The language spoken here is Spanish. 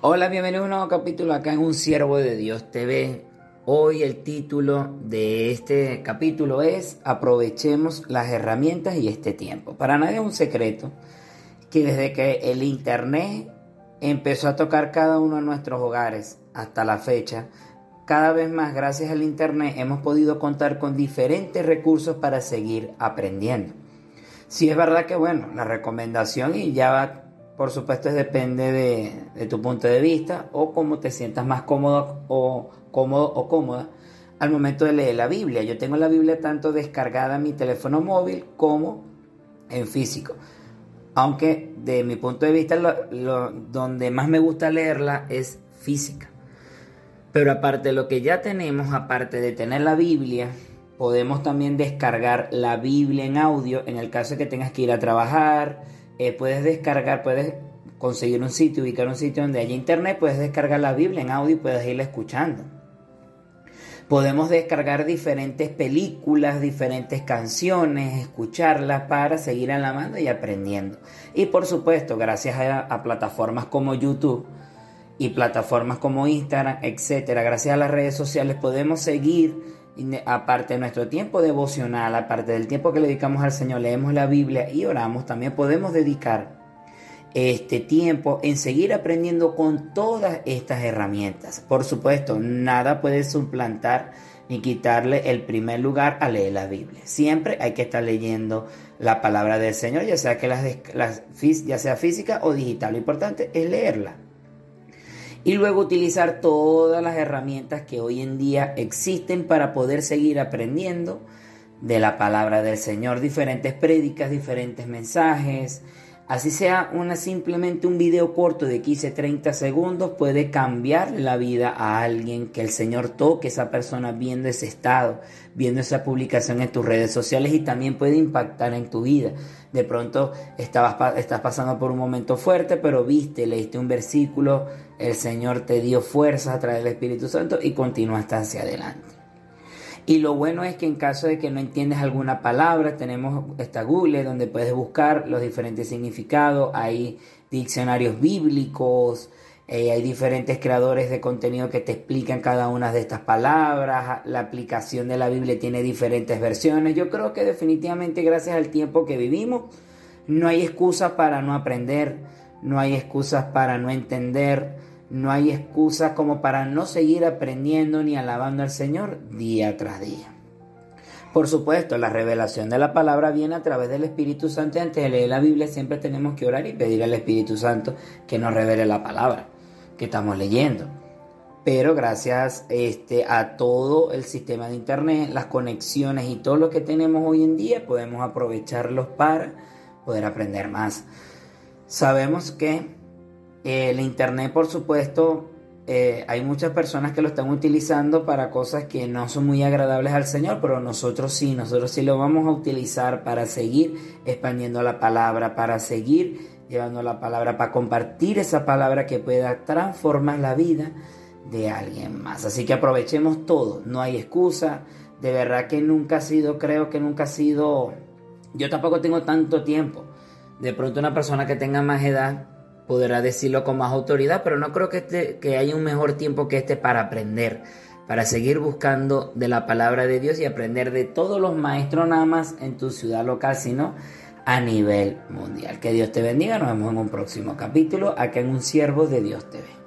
Hola, bienvenido a un nuevo capítulo acá en Un Siervo de Dios TV. Hoy el título de este capítulo es Aprovechemos las herramientas y este tiempo. Para nadie es un secreto que desde que el Internet empezó a tocar cada uno de nuestros hogares hasta la fecha, cada vez más gracias al Internet hemos podido contar con diferentes recursos para seguir aprendiendo. Si es verdad que, bueno, la recomendación y ya va por supuesto, depende de, tu punto de vista o cómo te sientas más cómodo o cómodo o cómoda al momento de leer la Biblia. Yo tengo la Biblia tanto descargada en mi teléfono móvil como en físico. Aunque de mi punto de vista lo, donde más me gusta leerla es física. Pero aparte de lo que ya tenemos, aparte de tener la Biblia, podemos también descargar la Biblia en audio en el caso de que tengas que ir a trabajar, eh, puedes descargar, puedes conseguir un sitio, ubicar un sitio donde haya internet, puedes descargar la Biblia en audio y puedes irla escuchando. Podemos descargar diferentes películas, diferentes canciones, escucharlas para seguir alabando y aprendiendo. Y por supuesto, gracias a, plataformas como YouTube y plataformas como Instagram, etcétera, gracias a las redes sociales podemos seguir aparte de nuestro tiempo devocional, aparte del tiempo que le dedicamos al Señor, leemos la Biblia y oramos, también podemos dedicar este tiempo en seguir aprendiendo con todas estas herramientas. Por supuesto, nada puede suplantar ni quitarle el primer lugar a leer la Biblia. Siempre hay que estar leyendo la palabra del Señor, ya sea que las, ya sea física o digital. Lo importante es leerla y luego utilizar todas las herramientas que hoy en día existen para poder seguir aprendiendo de la palabra del Señor, diferentes prédicas, diferentes mensajes, Así sea una, simplemente un video corto de 15-30 segundos puede cambiar la vida a alguien, que el Señor toque a esa persona viendo ese estado, viendo esa publicación en tus redes sociales y también puede impactar en tu vida. De pronto estabas, estás pasando por un momento fuerte, pero viste, leíste un versículo, el Señor te dio fuerza a través del Espíritu Santo y continuaste hacia adelante. Y lo bueno es que en caso de que no entiendes alguna palabra, tenemos esta Google donde puedes buscar los diferentes significados, hay diccionarios bíblicos, eh, hay diferentes creadores de contenido que te explican cada una de estas palabras, la aplicación de la Biblia tiene diferentes versiones. Yo creo que definitivamente gracias al tiempo que vivimos, no hay excusa para no aprender, no hay excusas para no entender no hay excusa como para no seguir aprendiendo ni alabando al Señor día tras día. Por supuesto, la revelación de la palabra viene a través del Espíritu Santo. Antes de leer la Biblia siempre tenemos que orar y pedir al Espíritu Santo que nos revele la palabra que estamos leyendo. Pero gracias este, a todo el sistema de Internet, las conexiones y todo lo que tenemos hoy en día, podemos aprovecharlos para poder aprender más. Sabemos que el Internet, por supuesto, eh, hay muchas personas que lo están utilizando para cosas que no son muy agradables al Señor, pero nosotros sí, nosotros sí lo vamos a utilizar para seguir expandiendo la palabra, para seguir llevando la palabra, para compartir esa palabra que pueda transformar la vida de alguien más. Así que aprovechemos todo, no hay excusa, de verdad que nunca ha sido, creo que nunca ha sido, yo tampoco tengo tanto tiempo. De pronto una persona que tenga más edad podrá decirlo con más autoridad, pero no creo que, este, que haya un mejor tiempo que este para aprender, para seguir buscando de la palabra de Dios y aprender de todos los maestros nada más en tu ciudad local, sino a nivel mundial. Que Dios te bendiga, nos vemos en un próximo capítulo acá en Un Siervo de Dios TV.